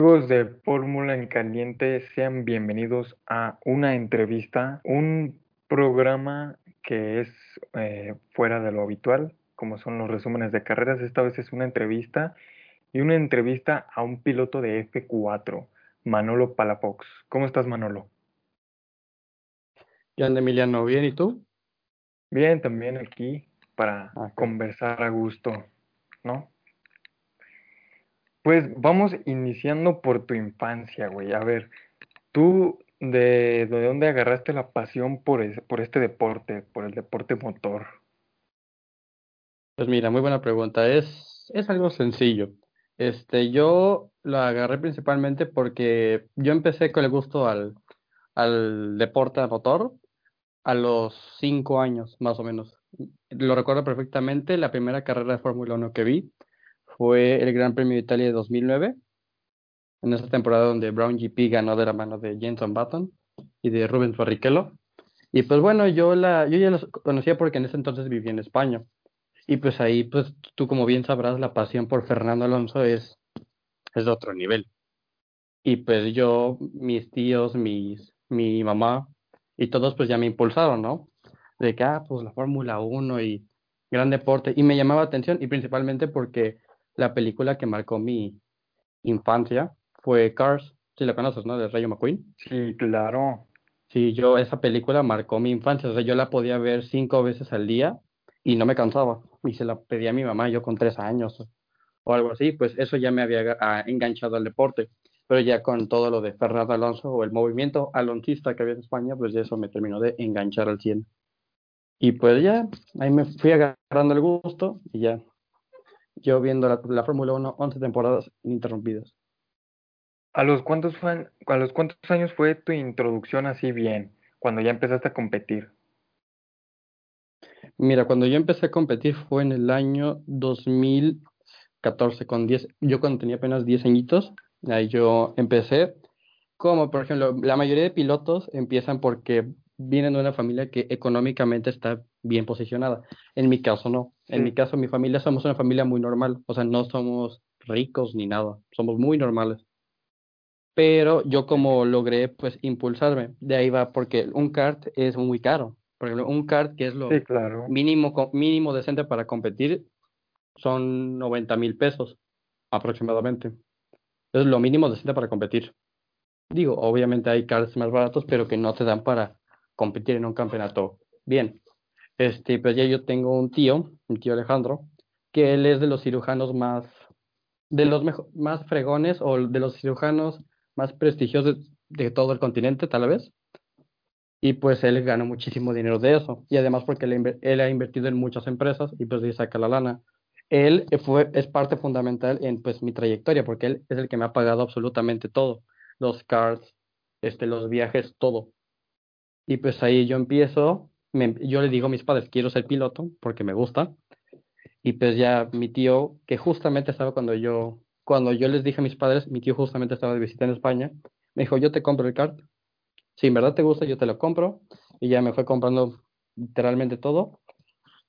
Amigos de Fórmula en Caliente, sean bienvenidos a una entrevista, un programa que es eh, fuera de lo habitual, como son los resúmenes de carreras. Esta vez es una entrevista y una entrevista a un piloto de F4, Manolo Palafox. ¿Cómo estás, Manolo? Bien, Emiliano, ¿bien? ¿Y tú? Bien, también aquí para Ah, qué- conversar a gusto, ¿no? Pues vamos iniciando por tu infancia, güey. A ver, ¿tú de, de dónde agarraste la pasión por, es- por este deporte, por el deporte motor? Pues mira, muy buena pregunta. Es, es algo sencillo. Este, yo lo agarré principalmente porque yo empecé con el gusto al, al deporte motor a los cinco años, más o menos. Lo recuerdo perfectamente. La primera carrera de Fórmula 1 que vi fue el Gran Premio de Italia de 2009, en esa temporada donde Brown GP ganó de la mano de Jenson Button y de Rubens Barrichello. Y pues bueno, yo la, yo ya los conocía porque en ese entonces vivía en España. Y pues ahí, pues tú como bien sabrás, la pasión por Fernando Alonso es, es de otro nivel. Y pues yo, mis tíos, mis, mi mamá y todos pues ya me impulsaron, ¿no? De que, ah, pues la Fórmula 1 y gran deporte. Y me llamaba atención y principalmente porque la película que marcó mi infancia fue Cars, si la conoces, ¿no? De Rayo McQueen. Sí, claro. Sí, yo esa película marcó mi infancia, o sea, yo la podía ver cinco veces al día y no me cansaba. Y se la pedía a mi mamá, yo con tres años o, algo así, pues eso ya me había enganchado al deporte. Pero ya con todo lo de Fernando Alonso o el movimiento aloncista que había en España, pues ya eso me terminó de enganchar al 100. Y pues ya, ahí me fui agarrando el gusto y ya, yo viendo la, la Fórmula 1, 11 temporadas ininterrumpidas. ¿A los cuántos a los cuántos años fue tu introducción así bien, cuando ya empezaste a competir? Mira, cuando yo empecé a competir fue en el año 2014, con 10, yo cuando tenía apenas 10 añitos, ahí yo empecé, como por ejemplo, la mayoría de pilotos empiezan porque vienen de una familia que económicamente está bien posicionada. En mi caso no, en mi Sí. caso mi familia somos una familia muy normal, o sea, no somos ricos ni nada, somos muy normales. Pero yo como logré pues impulsarme, de ahí va porque un kart es muy caro. Por ejemplo, un kart que es lo Sí, claro. mínimo, mínimo decente para competir son 90 mil pesos aproximadamente. Es lo mínimo decente para competir. Digo, obviamente hay karts más baratos, pero que no te dan para competir en un campeonato bien. Este, pues ya yo tengo un tío, mi tío Alejandro, que él es de los cirujanos más, de los más fregones o de los cirujanos más prestigiosos de todo el continente, tal vez. Y pues él gana muchísimo dinero de eso. Y además porque él, ha invertido en muchas empresas y pues ahí saca la lana. Él fue, es parte fundamental en pues mi trayectoria porque él es el que me ha pagado absolutamente todo. Los cards, este, los viajes, todo. Y pues ahí yo empiezo, yo le digo a mis padres, quiero ser piloto porque me gusta. Y pues ya mi tío, que justamente estaba cuando yo, cuando yo les dije a mis padres, mi tío justamente estaba de visita en España, me dijo, yo te compro el kart. Si en verdad te gusta, yo te lo compro. Y ya me fue comprando literalmente todo.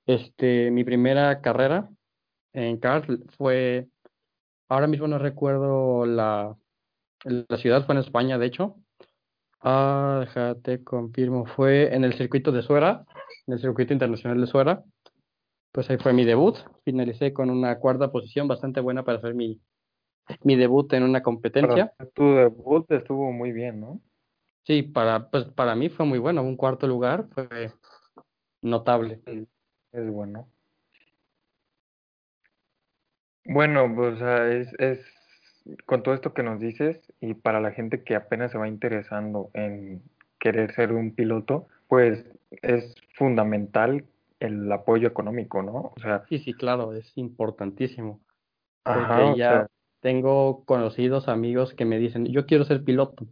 Este, mi primera carrera en kart fue, ahora mismo no recuerdo la, la ciudad, fue en España, de hecho. Ah, déjate, confirmo, fue en el circuito de Suera, en el circuito internacional de Suera. Pues ahí fue mi debut. Finalicé con una cuarta posición bastante buena para hacer mi, mi debut en una competencia. tu debut estuvo muy bien, ¿no? Sí, para, pues para mí fue muy bueno. Un cuarto lugar fue notable. Es bueno. Bueno, pues sea, es, es con todo esto que nos dices y para la gente que apenas se va interesando en querer ser un piloto, pues es fundamental el apoyo económico, ¿no? O sea, Sí, sí, claro, es importantísimo. ajá, Porque o ya sea, tengo conocidos amigos que me dicen, yo quiero ser piloto,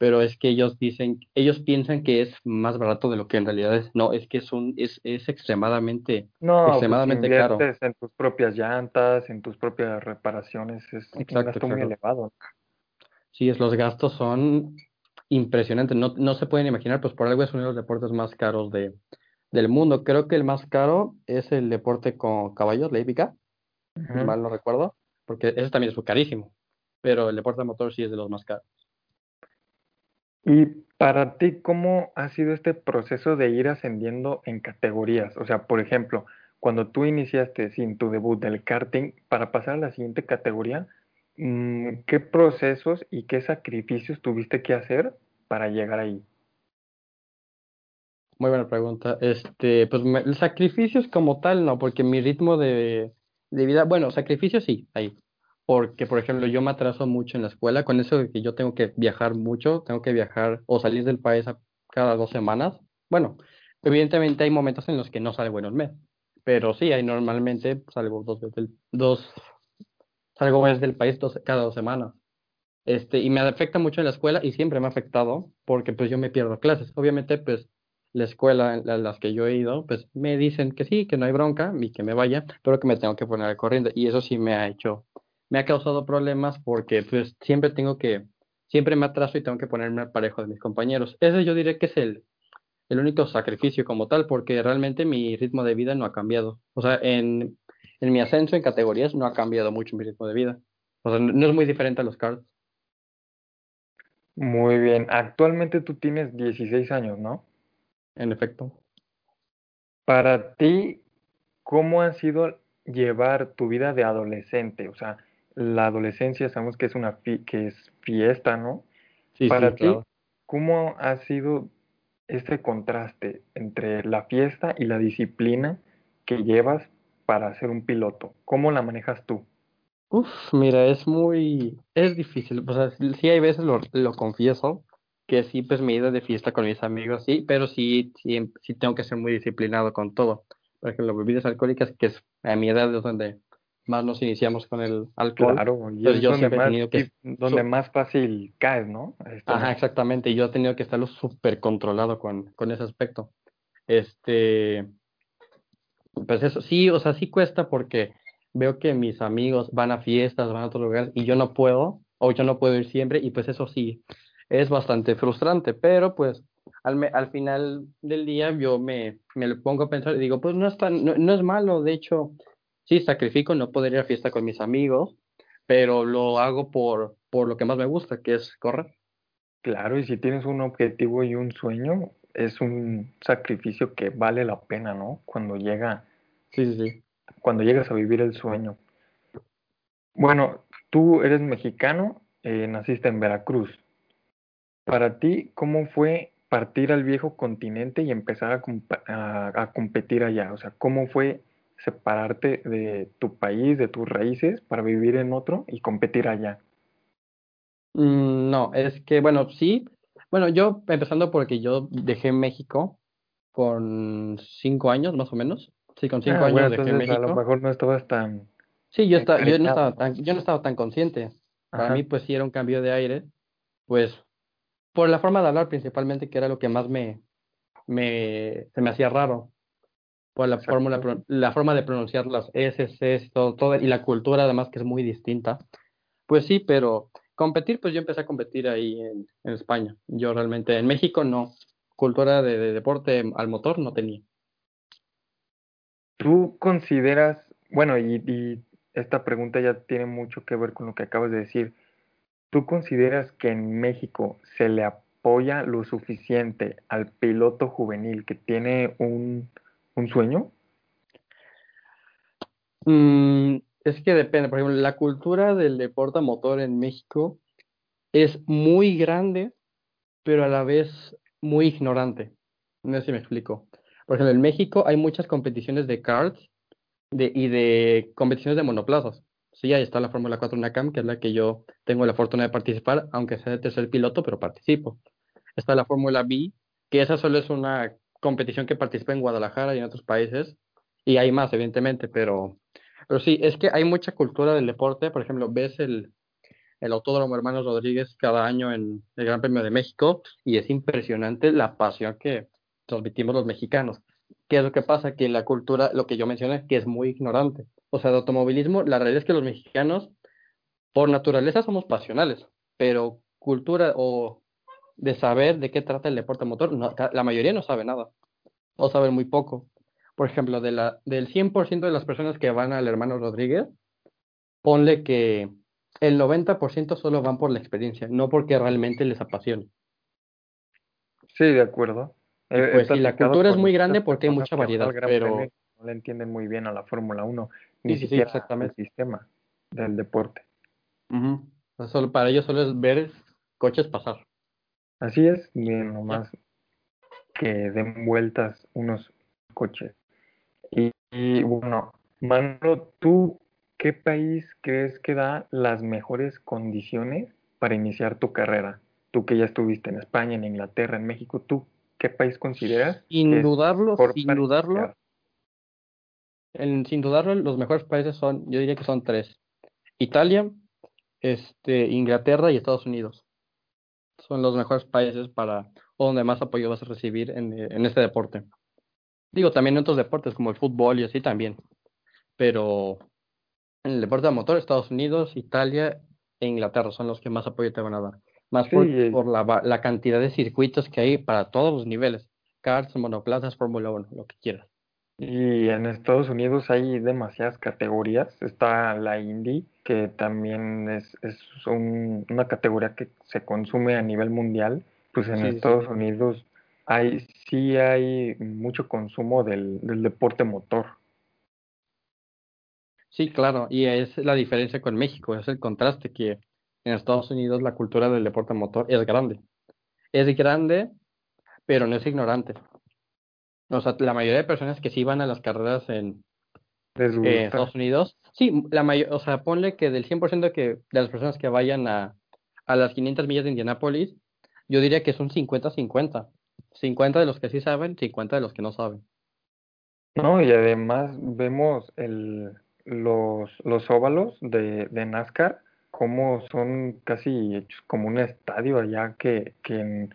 pero es que ellos dicen, ellos piensan que es más barato de lo que en realidad es. No, es que es un, es, es extremadamente, no, pues extremadamente caro. en tus propias llantas, en tus propias reparaciones, es un Exacto, gasto muy elevado. Sí, es, los gastos son impresionantes. No, no se pueden imaginar, pues por algo es uno de los deportes más caros de, del mundo. Creo que el más caro es el deporte con caballos, la hípica, si Ujú. mal no recuerdo, porque ese también es carísimo. pero el deporte motor sí es de los más caros. Y para ti, ¿cómo ha sido este proceso de ir ascendiendo en categorías? O sea, por ejemplo, cuando tú iniciaste sin tu debut del karting, para pasar a la siguiente categoría, mm, ¿qué procesos y qué sacrificios tuviste que hacer para llegar ahí? Muy buena pregunta. Este, pues me- sacrificios como tal, no, porque mi ritmo de, de vida, bueno, sacrificios sí, ahí. Porque, por ejemplo, yo me atraso mucho en la escuela, con eso de que yo tengo que viajar mucho, tengo que viajar o salir del país a- cada dos semanas. Bueno, evidentemente hay momentos en los que no salgo en un mes, pero sí, hay normalmente salgo dos veces, del- dos, salgo veces del país dos- cada dos semanas. Este, y me afecta mucho en la escuela y siempre me ha afectado porque pues yo me pierdo clases. Obviamente, pues la escuela la- las que yo he ido, pues me dicen que sí, que no hay bronca y que me vaya, pero que me tengo que poner al corriente. Y eso sí me ha hecho, me ha causado problemas porque pues siempre tengo que, siempre me atraso y tengo que ponerme al parejo de mis compañeros. Ese yo diré que es el, el único sacrificio como tal, porque realmente mi ritmo de vida no ha cambiado. O sea, en, en mi ascenso en categorías no ha cambiado mucho mi ritmo de vida. O sea, no no es muy diferente a los cards. Muy bien. Actualmente tú tienes 16 años, ¿no? En efecto. Para ti, ¿cómo ha sido llevar tu vida de adolescente? O sea, la adolescencia sabemos que es una fi- que es fiesta, ¿no? Sí, Para sí, ti, claro. ¿cómo ha sido este contraste entre la fiesta y la disciplina que llevas para ser un piloto? ¿Cómo la manejas tú? Uf, mira, es muy, es difícil. O sea, sí sí hay veces lo, lo confieso, que sí, pues me he ido de fiesta con mis amigos, sí, pero sí, sí, sí tengo que ser muy disciplinado con todo. Por ejemplo, bebidas alcohólicas, que es a mi edad es donde más nos iniciamos con el alcohol, Claro, y es yo donde siempre he más, tenido que, donde más fácil caes, ¿no? Este, ajá, exactamente, y yo he tenido que estarlo súper controlado con, con ese aspecto. Este, Pues eso, sí, o sea, sí cuesta porque veo que mis amigos van a fiestas, van a otros lugares y yo no puedo, o yo no puedo ir siempre, y pues eso sí, es bastante frustrante, pero pues al, me- al final del día yo me, me lo pongo a pensar y digo, pues no es tan, no, no es malo, de hecho, sí, sacrifico no poder ir a fiesta con mis amigos, pero lo hago por, por lo que más me gusta, que es correr. Claro, y si tienes un objetivo y un sueño, es un sacrificio que vale la pena, ¿no? Cuando llega, Sí, sí, sí. cuando llegas a vivir el sueño. Bueno, tú eres mexicano, eh, naciste en Veracruz. Para ti, ¿cómo fue partir al viejo continente y empezar a, a- a competir allá? O sea, ¿cómo fue separarte de tu país, de tus raíces, para vivir en otro y competir allá? Mm, no, es que, bueno, sí, bueno, yo empezando porque yo dejé México con cinco años más o menos. Sí, con cinco Ah, bueno, años dejé entonces a lo México. mejor no estabas tan Sí, yo estaba, yo no estaba tan, yo no estaba tan consciente. Para mí, pues sí era un cambio de aire, pues por la forma de hablar principalmente, que era lo que más me, me, se me hacía raro, por la fórmula, exacto. la forma de pronunciar las S, Cs, todo, todo, y la cultura además que es muy distinta. Pues sí, pero competir, pues yo empecé a competir ahí en, en España. Yo realmente en México no, cultura de, de deporte al motor no tenía. ¿Tú consideras, bueno, y, y esta pregunta ya tiene mucho que ver con lo que acabas de decir, ¿tú consideras que en México se le apoya lo suficiente al piloto juvenil que tiene un, un sueño? Mm, es que depende, por ejemplo, la cultura del deporte motor en México es muy grande, pero a la vez muy ignorante. No sé si me explico. Por ejemplo, en México hay muchas competiciones de karts de, y de competiciones de monoplazas. Sí, ahí está la Fórmula 4 NACAM, que es la que yo tengo la fortuna de participar, aunque sea de tercer piloto, pero participo. Está la Fórmula B, que esa solo es una competición que participa en Guadalajara y en otros países, y hay más, evidentemente, pero, pero sí, es que hay mucha cultura del deporte. Por ejemplo, ves el, el Autódromo Hermanos Rodríguez cada año en el Gran Premio de México y es impresionante la pasión que transmitimos los mexicanos. ¿Qué es lo que pasa? Que la cultura, lo que yo mencioné, que es muy ignorante. O sea, de automovilismo, la realidad es que los mexicanos, por naturaleza, somos pasionales, pero cultura o de saber de qué trata el deporte motor, no, la mayoría no sabe nada, o sabe muy poco. Por ejemplo, de la, del 100% de las personas que van al Hermano Rodríguez, ponle que el 90% solo van por la experiencia, no porque realmente les apasione. Sí, de acuerdo. Y pues la cultura es muy grande porque hay mucha variedad, pero no le entienden muy bien a la Fórmula 1, ni siquiera exactamente. el sistema del deporte. solo, para ellos solo es ver coches pasar. Así es, bien nomás que den vueltas unos coches. Y, y bueno, Manolo, ¿tú qué país crees que da las mejores condiciones para iniciar tu carrera? Tú que ya estuviste en España, en Inglaterra, en México, ¿tú qué país consideras? Sin dudarlo, sin dudarlo, sin dudarlo, los mejores países son, yo diría que son tres. Italia, este, Inglaterra y Estados Unidos. Son los mejores países para, o donde más apoyo vas a recibir en, en este deporte. Digo, también en otros deportes como el fútbol y así también. Pero en el deporte de motor, Estados Unidos, Italia e Inglaterra son los que más apoyo te van a dar. Más por, por la, la, cantidad de circuitos que hay para todos los niveles. Karts, monoplazas, Fórmula 1, lo que quieras. Y en Estados Unidos hay demasiadas categorías. Está la Indy, que también es, es un, una categoría que se consume a nivel mundial. Pues en Estados Unidos hay, sí hay mucho consumo del, del deporte motor. Sí, claro, y es la diferencia con México, es el contraste que en Estados Unidos la cultura del deporte motor es grande. Es grande, pero no es ignorante. O sea, la mayoría de personas que sí van a las carreras en, Estados Unidos, sí, la mayor, o sea, ponle que del 100% que, de las personas que vayan a, a las 500 millas de Indianápolis, yo diría que son 50-50. 50 de los que sí saben, 50 de los que no saben. No, y además vemos el, los, los óvalos de, de NASCAR, como son casi hechos como un estadio allá que, que en,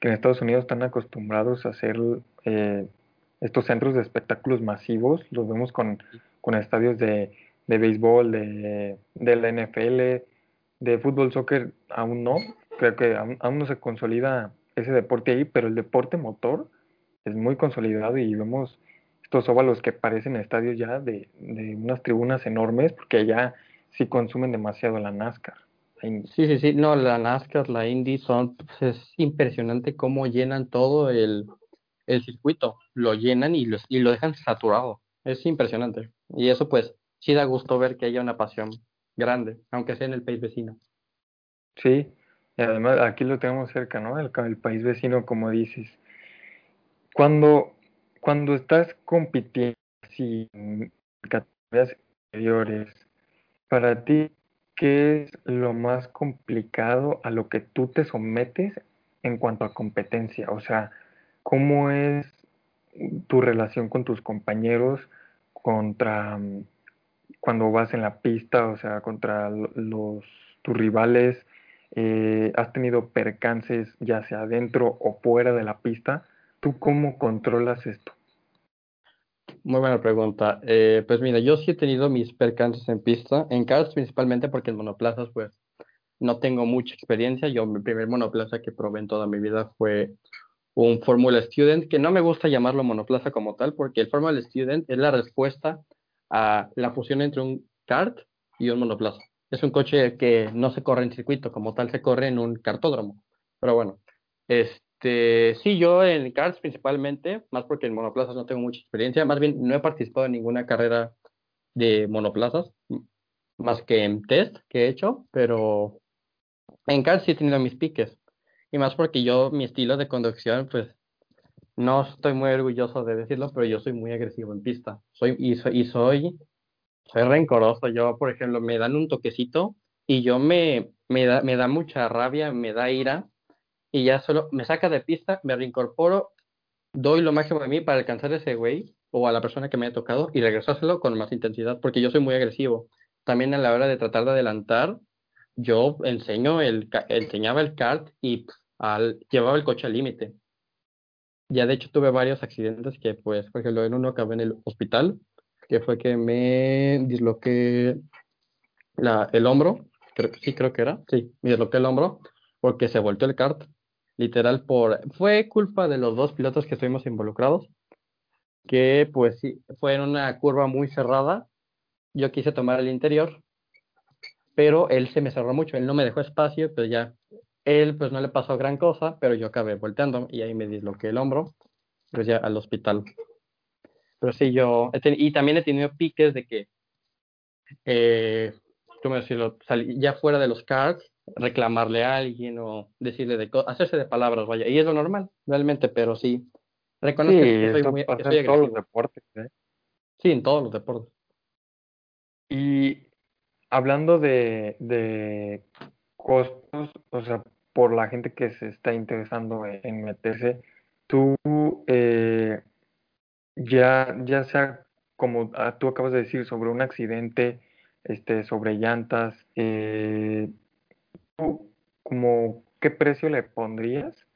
que en Estados Unidos están acostumbrados a hacer eh, estos centros de espectáculos masivos, los vemos con, con estadios de, de béisbol, de, de, la NFL, de fútbol, soccer, aún no, creo que aún, no se consolida ese deporte ahí, pero el deporte motor es muy consolidado y vemos estos óvalos que parecen estadios ya de, de unas tribunas enormes, porque allá sí consumen demasiado la NASCAR. Sí, sí, sí, no, la NASCAR, la Indy son, pues, es impresionante cómo llenan todo el, el circuito, lo llenan y lo, y lo dejan saturado, es impresionante. Y eso pues sí da gusto ver que haya una pasión grande, aunque sea en el país vecino. Sí, y además aquí lo tenemos cerca, ¿no? El, el país vecino, como dices. Cuando, cuando estás compitiendo en categorías inferiores, para ti, ¿qué es lo más complicado a lo que tú te sometes en cuanto a competencia? O sea, ¿cómo es tu relación con tus compañeros contra cuando vas en la pista, o sea, contra los tus rivales? Eh, ¿Has tenido percances ya sea dentro o fuera de la pista? ¿Tú cómo controlas esto? Muy buena pregunta. Eh, pues mira, yo sí he tenido mis percances en pista, en karts principalmente porque en monoplazas pues no tengo mucha experiencia. Yo mi primer monoplaza que probé en toda mi vida fue un Formula Student, que no me gusta llamarlo monoplaza como tal, porque el Formula Student es la respuesta a la fusión entre un kart y un monoplaza. Es un coche que no se corre en circuito, como tal se corre en un cartódromo. Pero bueno, es, este, sí, yo en karts principalmente, más porque en monoplazas no tengo mucha experiencia, más bien no he participado en ninguna carrera de monoplazas, más que en test que he hecho, pero en karts sí he tenido mis piques. Y más porque yo, mi estilo de conducción, pues no estoy muy orgulloso de decirlo, pero yo soy muy agresivo en pista. Soy, y, soy, soy, rencoroso. Yo, por ejemplo, me dan un toquecito y yo me, me, da, me da mucha rabia, me da ira y ya solo me saca de pista, me reincorporo, doy lo máximo de mí para alcanzar a ese güey o a la persona que me ha tocado y regresárselo con más intensidad, porque yo soy muy agresivo. También a la hora de tratar de adelantar, yo enseño el, enseñaba el kart y llevaba el coche al límite. Ya de hecho tuve varios accidentes que, pues, por ejemplo, en uno acabé en el hospital, que fue que me disloqué la, el hombro, creo, sí creo que era, sí, me disloqué el hombro porque se volteó el kart literal por... Fue culpa de los dos pilotos que estuvimos involucrados, que pues sí, fue en una curva muy cerrada. Yo quise tomar el interior pero él se me cerró mucho, él no me dejó espacio, pues ya, él pues no le pasó gran cosa, pero yo acabé volteando y ahí me disloqué el hombro, pues ya al hospital. Pero sí, yo, y también he tenido piques de que, eh, ¿cómo decirlo? ya fuera de los cards, reclamarle a alguien o decirle de hacerse de palabras, vaya, y es lo normal, realmente, pero sí, reconozco que soy muy en todos los deportes, ¿eh? Sí, en todos los deportes. Y hablando de, de costos, o sea, por la gente que se está interesando en, meterse, tú eh, ya, ya sea como ah, tú acabas de decir sobre un accidente, este, sobre llantas, eh, como qué precio le pondrías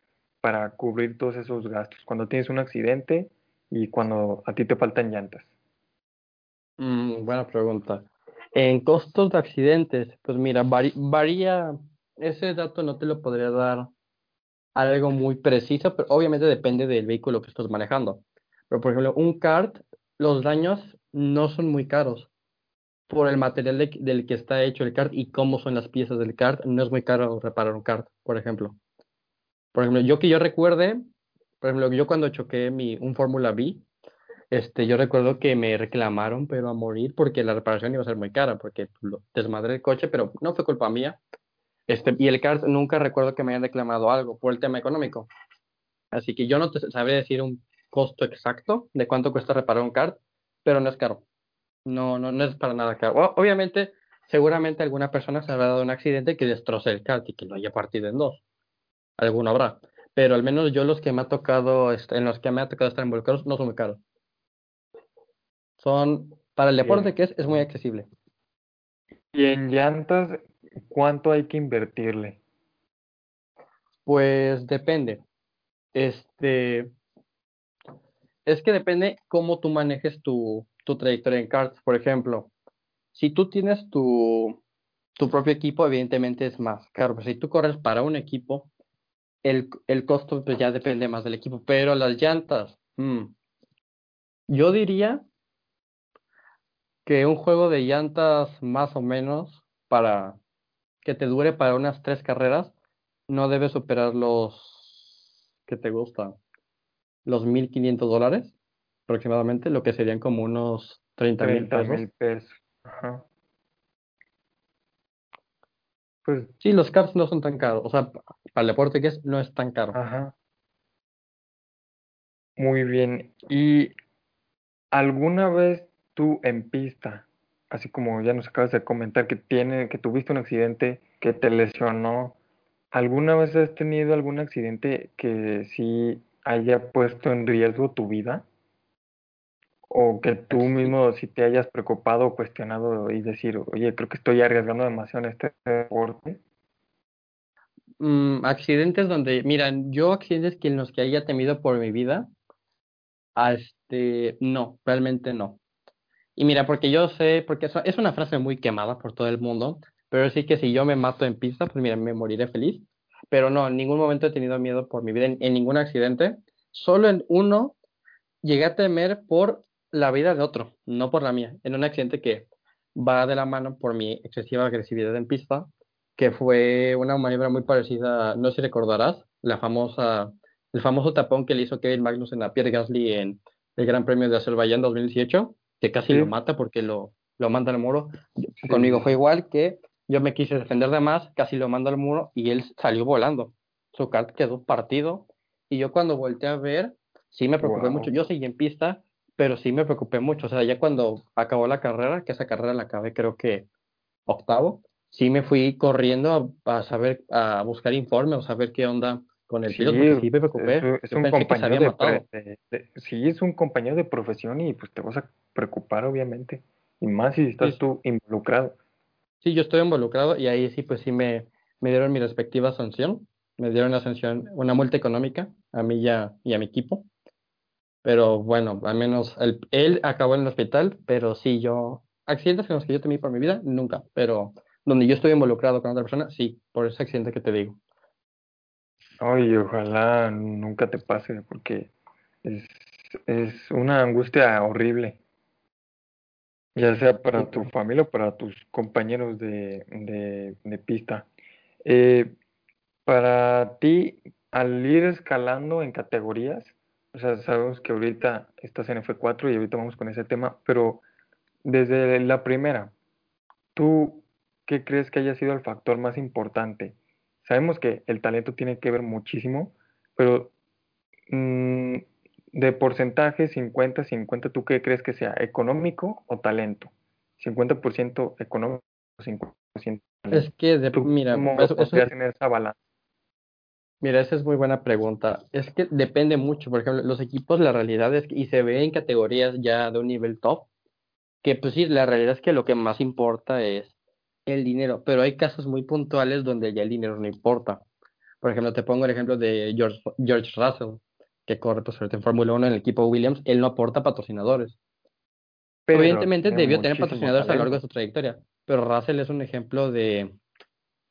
para cubrir todos esos gastos cuando tienes un accidente y cuando a ti te faltan llantas? Mm, buena pregunta. En costos de accidentes, pues mira, varía, ese dato no te lo podría dar algo muy preciso, pero obviamente depende del vehículo que estás manejando. Pero por ejemplo, un kart, los daños no son muy caros por el material del que está hecho el kart y cómo son las piezas del kart, no es muy caro reparar un kart, por ejemplo. Por ejemplo, yo que yo recuerde, por ejemplo, yo cuando choqué mi, un Fórmula B, este, yo recuerdo que me reclamaron, pero a morir, porque la reparación iba a ser muy cara, porque desmadré el coche, pero no fue culpa mía. Este, y el kart nunca recuerdo que me hayan reclamado algo por el tema económico. Así que yo no te sabré decir un costo exacto de cuánto cuesta reparar un kart, pero no es caro. No, no, no es para nada caro. obviamente, seguramente alguna persona se habrá dado un accidente que destroce el kart y que lo haya partido en dos. Alguno habrá. Pero al menos yo los que me ha tocado, este, en los que me ha tocado estar involucrados, no son muy caros. Son, para el deporte que es, es muy accesible. ¿Y en llantas cuánto hay que invertirle? Pues depende. Este, es que depende cómo tú manejes tu, tu trayectoria en karts. Por ejemplo, si tú tienes tu, tu propio equipo, evidentemente es más caro. Pero si tú corres para un equipo, el, el costo pues, ya depende más del equipo. Pero las llantas, mm, yo diría que un juego de llantas más o menos para que te dure para unas tres carreras no debe superar los que te gustan los 1.500 dólares aproximadamente, lo que serían como unos 30 mil pesos. Ajá. Pues sí, los caps no son tan caros, o sea, para el deporte que es, no es tan caro. Ajá. Muy bien. ¿Y alguna vez tú en pista, así como ya nos acabas de comentar que tiene, que tuviste un accidente que te lesionó, ¿alguna vez has tenido algún accidente que sí haya puesto en riesgo tu vida? O que tú mismo si te hayas preocupado o cuestionado y decir, oye, creo que estoy arriesgando demasiado en este deporte. Mm, accidentes donde, mira, yo accidentes que en los que haya temido por mi vida, este, no, realmente no. Y mira, porque yo sé, porque eso es una frase muy quemada por todo el mundo, pero sí que si yo me mato en pista, pues mira, me moriré feliz. Pero no, en ningún momento he tenido miedo por mi vida, en, ningún accidente. Solo en uno llegué a temer por la vida de otro, no por la mía. En un accidente que va de la mano por mi excesiva agresividad en pista, que fue una maniobra muy parecida, no sé si recordarás, la famosa, el famoso tapón que le hizo Kevin Magnus en la Pierre Gasly en el Gran Premio de Azerbaiyán 2018, que casi lo mata porque lo, lo manda al muro. Conmigo fue igual que yo me quise defender de más, casi lo mando al muro y él salió volando. Su kart quedó partido y yo cuando volteé a ver, sí me preocupé mucho. Yo seguí en pista, pero sí me preocupé mucho. O sea, ya cuando acabó la carrera, que esa carrera la acabé creo que octavo, sí me fui corriendo a, saber, a buscar informes, o saber qué onda con el piloto, sí me preocupé. Es, un compañero de, sí, es un compañero de profesión y pues te vas a preocupar obviamente. Y más si estás tú involucrado. Sí, yo estoy involucrado y ahí sí, pues sí me, me dieron mi respectiva sanción. Me dieron una sanción, una multa económica a mí y a, y a mi equipo pero bueno, al menos él acabó en el hospital, pero sí, yo, accidentes en los que yo temí por mi vida, nunca, pero donde yo estoy involucrado con otra persona, sí, por ese accidente que te digo. Ay, ojalá nunca te pase, porque es, es una angustia horrible. ya sea para tu familia o para tus compañeros de, de, de pista. Eh, para ti, al ir escalando en categorías, o sea, sabemos que ahorita estás en F4 y ahorita vamos con ese tema, pero desde la primera, ¿tú qué crees que haya sido el factor más importante? Sabemos que el talento tiene que ver muchísimo, pero mm, de porcentaje 50-50, ¿tú qué crees que sea? ¿Económico o talento? 50% económico, 50% talento. Es que, de, mira, ¿Cómo eso- eso- tener esa balanza? Mira, esa es muy buena pregunta. Es que depende mucho. Por ejemplo, los equipos, la realidad es que, y se ve en categorías ya de un nivel top, que pues sí, la realidad es que lo que más importa es el dinero, pero hay casos muy puntuales donde ya el dinero no importa. Por ejemplo, te pongo el ejemplo de George, George Russell, que corre pues, ahorita en Fórmula 1 en el equipo Williams, él no aporta patrocinadores. Pero Evidentemente debió tener patrocinadores a lo largo de su trayectoria, pero Russell es un ejemplo de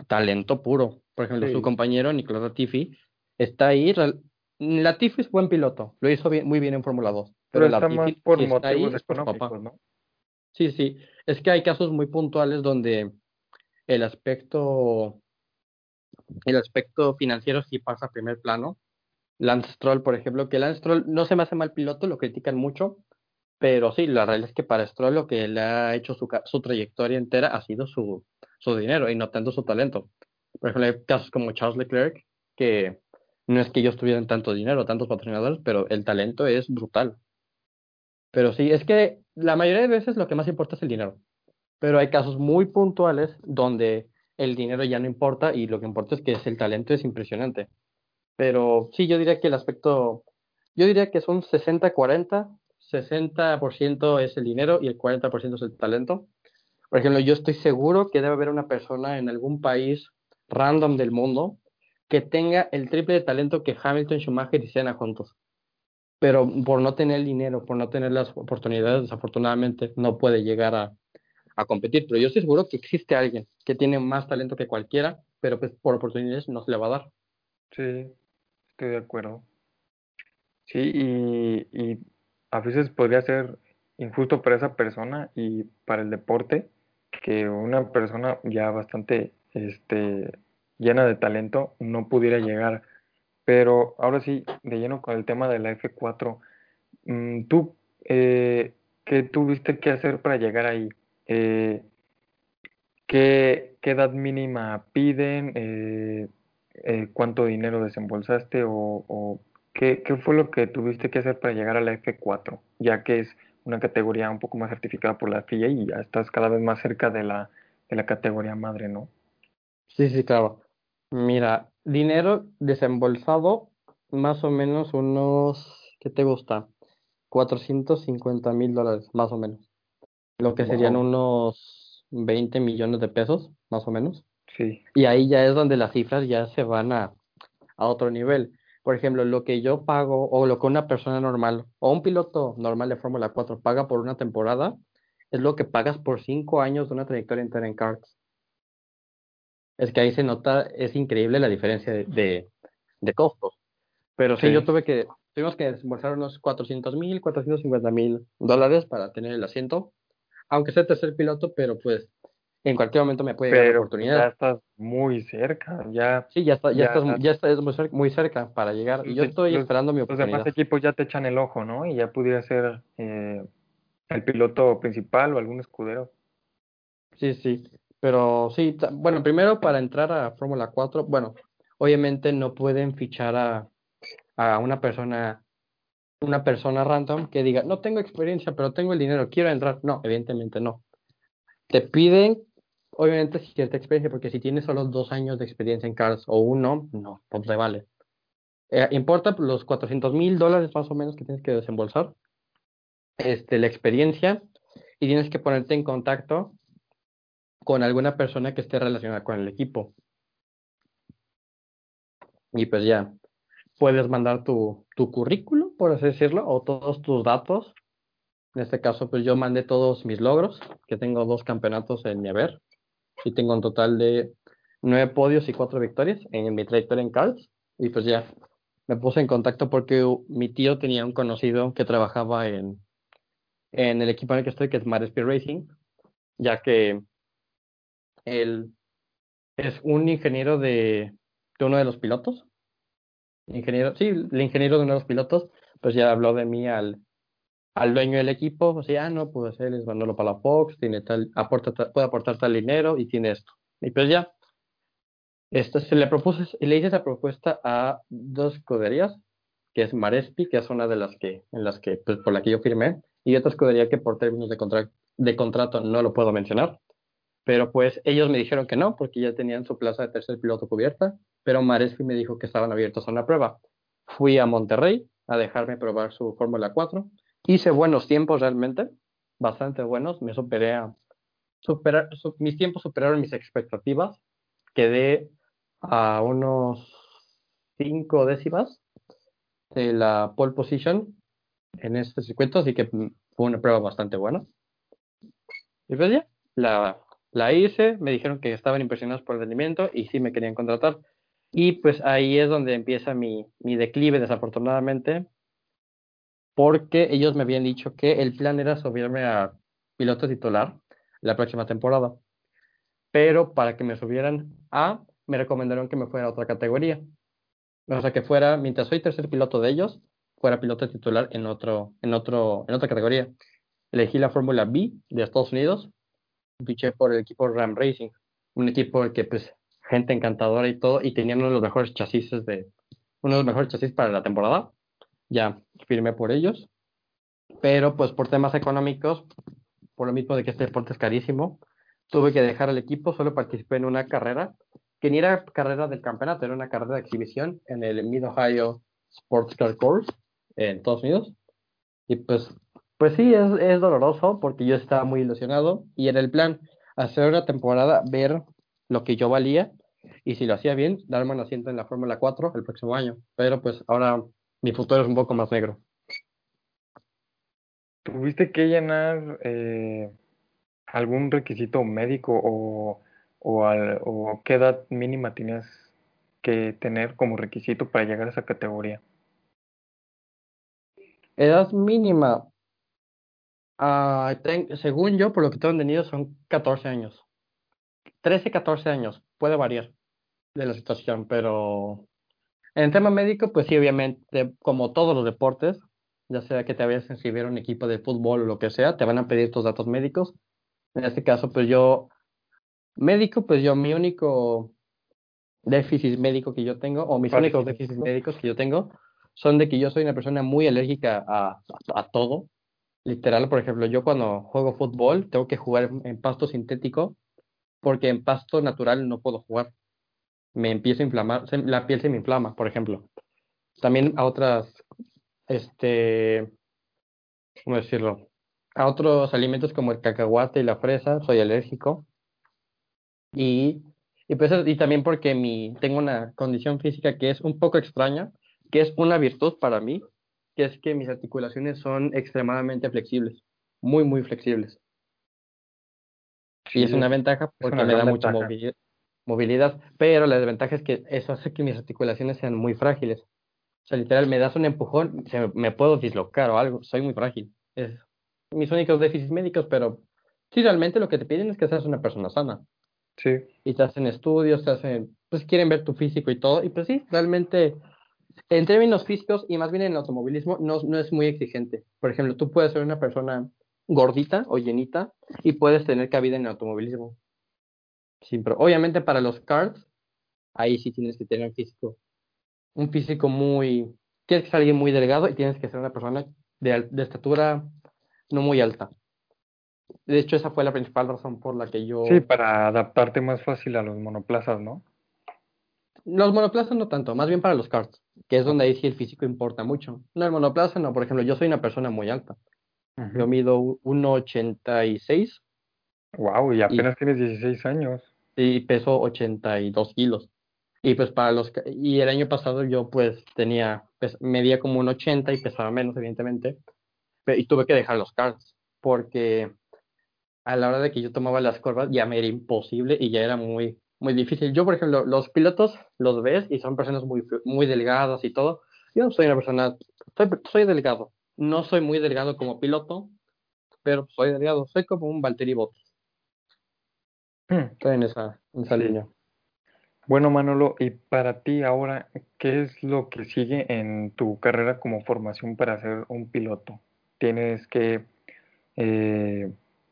talento puro. Por ejemplo, su compañero Nicolás Latifi está ahí. Latifi es buen piloto, lo hizo bien- muy bien en Fórmula 2, Pero pero está más Latifi por si está ahí motivos es por papá. económicos, ¿no? Sí, sí, es que hay casos muy puntuales donde el aspecto, el aspecto financiero sí pasa a primer plano. Lance Stroll, por ejemplo, que Lance Stroll no se me hace mal piloto, lo critican mucho, pero sí, la realidad es que para Stroll lo que le ha hecho su, su trayectoria entera ha sido su, su dinero y no tanto su talento. Por ejemplo, hay casos como Charles Leclerc, que no es que ellos tuvieran tanto dinero, tantos patrocinadores, pero el talento es brutal. Pero sí, es que la mayoría de veces lo que más importa es el dinero. Pero hay casos muy puntuales donde el dinero ya no importa y lo que importa es que es el talento es impresionante. Pero sí, yo diría que el aspecto, yo diría que son 60-40, 60% es el dinero y el 40% es el talento. Por ejemplo, yo estoy seguro que debe haber una persona en algún país random del mundo que tenga el triple de talento que Hamilton, Schumacher y Senna juntos. Pero por no tener el dinero, por no tener las oportunidades, desafortunadamente no puede llegar a, a competir. Pero yo estoy seguro que existe alguien que tiene más talento que cualquiera, pero pues por oportunidades no se le va a dar. Sí, estoy de acuerdo. Sí, y, y a veces podría ser injusto para esa persona y para el deporte que una persona ya bastante este, llena de talento no pudiera llegar. Pero ahora sí, de lleno con el tema de la F4, mm, ¿tú eh, qué tuviste que hacer para llegar ahí? Eh, ¿qué, edad mínima piden? Eh, eh, ¿cuánto dinero desembolsaste? ¿O, qué fue lo que tuviste que hacer para llegar a la F4? Ya que es una categoría un poco más certificada por la FIA y ya estás cada vez más cerca de la, de la categoría madre, ¿no? Sí, sí, claro. Mira, dinero desembolsado, más o menos unos, ¿qué te gusta? 450 mil dólares, más o menos. Lo que serían Wow. unos 20 millones de pesos, más o menos. Sí, Y ahí ya es donde las cifras ya se van a, a otro nivel. Por ejemplo, lo que yo pago o lo que una persona normal o un piloto normal de Fórmula 4 paga por una temporada es lo que pagas por cinco años de una trayectoria entera en karts. Es que ahí se nota, es increíble la diferencia de, de, de costos. Pero sí, Sí. yo tuve que, tuvimos que desembolsar unos 400 mil, 450 mil dólares para tener el asiento, aunque sea tercer piloto, pero pues en cualquier momento me puede llegar la pero pues, oportunidad. ya estás muy cerca, ya Sí, ya está, ya ya- estás, ya estás muy cerca, muy cerca para llegar. Y yo estoy los- esperando mi los demás oportunidad. equipos ya te echan el ojo, ¿no? Y ya pudiera ser eh, el piloto principal o algún escudero. Sí, sí. Pero sí, bueno, primero para entrar a Fórmula 4, bueno, obviamente no pueden fichar a, a una persona, una persona random que diga, no tengo experiencia, pero tengo el dinero, quiero entrar. No, evidentemente no. Te piden, obviamente, cierta experiencia, porque si tienes solo dos años de experiencia en cars o uno, no, pues te vale. Eh, importa los 400 mil dólares más o menos que tienes que desembolsar, este, la experiencia, y tienes que ponerte en contacto con alguna persona que esté relacionada con el equipo. Y pues ya, puedes mandar tu, tu currículum, por así decirlo, o todos tus datos. En este caso, pues yo mandé todos mis logros, que tengo dos campeonatos en mi haber, y tengo un total de nueve podios y cuatro victorias en mi trayectoria en karts. Y pues ya, me puse en contacto porque mi tío tenía un conocido que trabajaba en, en el equipo en el que estoy, que es Marespi Racing, ya que él es un ingeniero de, de uno de los pilotos. Ingeniero, sí, el ingeniero de uno de los pilotos, pues ya habló de mí al, al dueño del equipo, pues ya no, pues él es Manolo Palafox, tiene tal, aporta, puede aportar tal dinero y tiene esto. Y pues ya, esto se le propuse, le hice esa propuesta a dos escuderías, que es Marespi, que es una de las que, en las que, pues, por la que yo firmé, y otra escudería que por términos de, de contrato no lo puedo mencionar. Pero pues ellos me dijeron que no, porque ya tenían su plaza de tercer piloto cubierta, pero Marespi me dijo que estaban abiertos a una prueba. Fui a Monterrey a dejarme probar su Fórmula 4. Hice buenos tiempos realmente, bastante buenos. Me superé a, superar, mis tiempos superaron mis expectativas. Quedé a unos cinco décimas de la pole position en este circuito, así que fue una prueba bastante buena. Y pues ya, la, la hice, me dijeron que estaban impresionados por el rendimiento y sí me querían contratar. Y pues ahí es donde empieza mi, mi declive, desafortunadamente, porque ellos me habían dicho que el plan era subirme a piloto titular la próxima temporada. Pero para que me subieran a, me recomendaron que me fuera a otra categoría. O sea, que fuera, mientras soy tercer piloto de ellos, fuera piloto titular en, otro, en, otro, en otra categoría. Elegí la Fórmula B de Estados Unidos fiché por el equipo Ram Racing, un equipo que pues gente encantadora y todo, y tenían uno de los mejores chasis de, uno de los mejores chasis para la temporada. Ya firmé por ellos, pero pues por temas económicos, por lo mismo de que este deporte es carísimo, tuve que dejar el equipo, solo participé en una carrera, que ni era carrera del campeonato, era una carrera de exhibición en el Mid Ohio Sports Car Course en Estados Unidos. Y pues pues sí, es, es doloroso porque yo estaba muy ilusionado y era el plan hacer una temporada, ver lo que yo valía y si lo hacía bien, darme un asiento en la Fórmula 4 el próximo año. Pero pues ahora mi futuro es un poco más negro. ¿Tuviste que llenar eh, algún requisito médico o, o, al, o qué edad mínima tenías que tener como requisito para llegar a esa categoría? Edad mínima, Ah, según yo, por lo que tengo entendido, son 14 años. 13, 14 años. Puede variar de la situación, pero en tema médico, pues sí, obviamente, como todos los deportes, ya sea que te vayas a inscribir a un equipo de fútbol o lo que sea, te van a pedir tus datos médicos. En este caso, pues yo, médico, pues yo, mi único déficit médico que yo tengo, o mis únicos déficits médicos que yo tengo, son de que yo soy una persona muy alérgica a, a todo. Literal, por ejemplo, yo cuando juego fútbol tengo que jugar en pasto sintético porque en pasto natural no puedo jugar. Me empiezo a inflamar, la piel se me inflama, por ejemplo. También a otras, este, ¿cómo decirlo? A otros alimentos como el cacahuate y la fresa soy alérgico. Y, y, pues, y también porque mi, tengo una condición física que es un poco extraña, que es una virtud para mí, que es que mis articulaciones son extremadamente flexibles, muy, muy flexibles. Y es una ventaja porque me da mucha movilidad, pero la desventaja es que eso hace que mis articulaciones sean muy frágiles. O sea, literal, me das un empujón, se me, puedo dislocar o algo, soy muy frágil. Es mis únicos déficits médicos, pero sí, realmente lo que te piden es que seas una persona sana. Sí. Y te hacen estudios, te hacen, pues quieren ver tu físico y todo, y pues sí, realmente en términos físicos y más bien en el automovilismo no, no es muy exigente. Por ejemplo, tú puedes ser una persona gordita o llenita y puedes tener cabida en el automovilismo. obviamente para los karts, ahí sí tienes que tener un físico, un físico muy, tienes que ser alguien muy delgado y tienes que ser una persona de, de estatura no muy alta. De hecho, esa fue la principal razón por la que yo... Sí, para adaptarte más fácil a los monoplazas, ¿no? Los monoplazas no tanto, más bien para los karts, que es donde ahí sí el físico importa mucho. No, el monoplaza no, por ejemplo, yo soy una persona muy alta. Yo mido 1,86. Wow, y apenas tienes 16 años. Y peso 82 kilos. Y pues para los y el año pasado yo pues tenía medía como un 80 y pesaba menos evidentemente. Y tuve que dejar los karts porque a la hora de que yo tomaba las curvas ya me era imposible y ya era muy muy difícil. Yo, por ejemplo, los pilotos los ves y son personas muy, muy delgadas y todo. Yo no soy una persona, soy, soy delgado. No soy muy delgado como piloto, pero soy aliado, soy como un Valtteri Bottas. Hmm. Estoy en esa, en esa Sí. línea. Bueno, Manolo, y para ti ahora, ¿qué es lo que sigue en tu carrera como formación para ser un piloto? ¿Tienes que eh,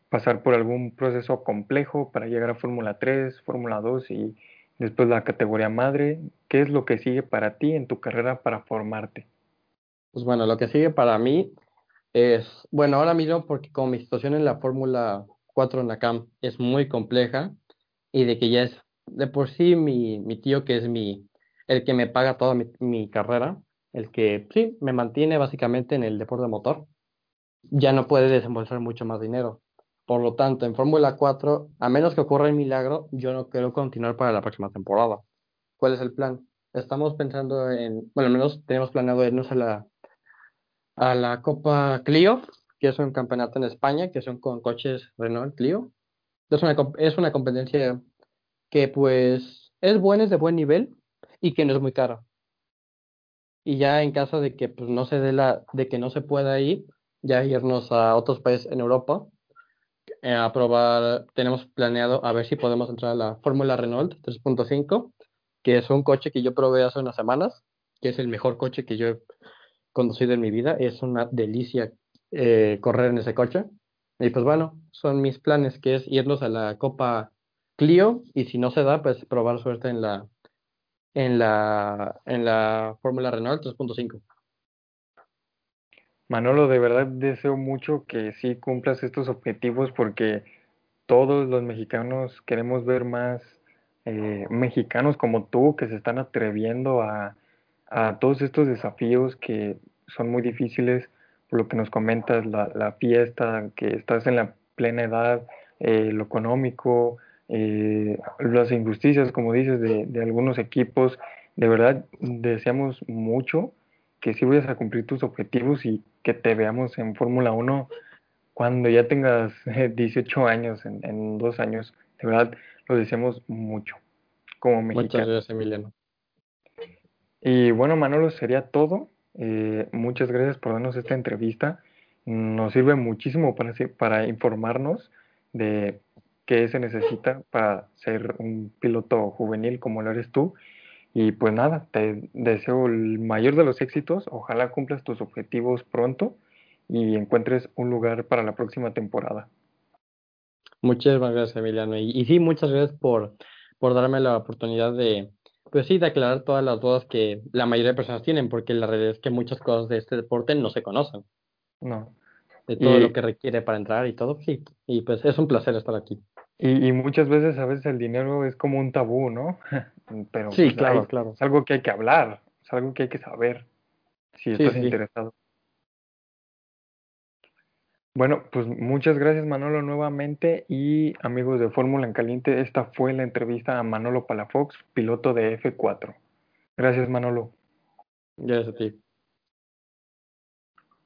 pasar por algún proceso complejo para llegar a Fórmula 3, Fórmula 2 y después la categoría madre? ¿Qué es lo que sigue para ti en tu carrera para formarte? Pues bueno, lo que sigue para mí es, bueno, ahora mismo porque como mi situación en la Fórmula 4 en la CAM es muy compleja y de que ya es de por sí mi, mi tío que es mi, el que me paga toda mi, mi carrera, el que sí, me mantiene básicamente en el deporte motor, ya no puede desembolsar mucho más dinero. Por lo tanto, en Fórmula 4, a menos que ocurra el milagro, yo no quiero continuar para la próxima temporada. ¿Cuál es el plan? Estamos pensando en, bueno, al menos tenemos planeado irnos a la, a la Copa Clio, que es un campeonato en España, que son con coches Renault Clio. Es una, es una competencia que pues es buena, es de buen nivel y que no es muy cara. Y ya en caso de que pues no se dé la, de que no se pueda ir, ya irnos a otros países en Europa eh, a probar, tenemos planeado a ver si podemos entrar a la Fórmula Renault 3.5, que es un coche que yo probé hace unas semanas, que es el mejor coche que yo he conducido en mi vida. Es una delicia eh, correr en ese coche. Y pues bueno, son mis planes, que es irnos a la Copa Clio y si no se da, pues probar suerte en la en la en la Fórmula Renault 3.5. Manolo, de verdad deseo mucho que sí cumplas estos objetivos porque todos los mexicanos queremos ver más eh, mexicanos como tú que se están atreviendo a, a todos estos desafíos que son muy difíciles, por lo que nos comentas, la, la fiesta, que estás en la plena edad, eh, lo económico, eh, las injusticias, como dices, de, de algunos equipos. De verdad, deseamos mucho que sí vayas a cumplir tus objetivos y que te veamos en Fórmula 1 cuando ya tengas eh, 18 años, en, en dos años. De verdad, lo deseamos mucho como Muchas mexicanos. gracias, Emiliano. Y bueno, Manolo, sería todo. Eh, muchas gracias por darnos esta entrevista. Nos sirve muchísimo para, para informarnos de qué se necesita para ser un piloto juvenil como lo eres tú. Y pues nada, te deseo el mayor de los éxitos. Ojalá cumplas tus objetivos pronto y encuentres un lugar para la próxima temporada. Muchísimas gracias, Emiliano. Y, y sí, muchas gracias por, por darme la oportunidad de, pues sí, de aclarar todas las dudas que la mayoría de personas tienen, porque la realidad es que muchas cosas de este deporte no se conocen, No. de todo Y- lo que requiere para entrar y todo, sí. Y pues es un placer estar aquí. Y, y muchas veces a veces el dinero es como un tabú, ¿no? Pero Sí, pues, claro, hay- claro. es algo que hay que hablar, es algo que hay que saber si Sí, estás sí. interesado. Bueno, pues muchas gracias Manolo nuevamente y amigos de Fórmula en Caliente, esta fue la entrevista a Manolo Palafox, piloto de F4. Gracias Manolo. Gracias a ti.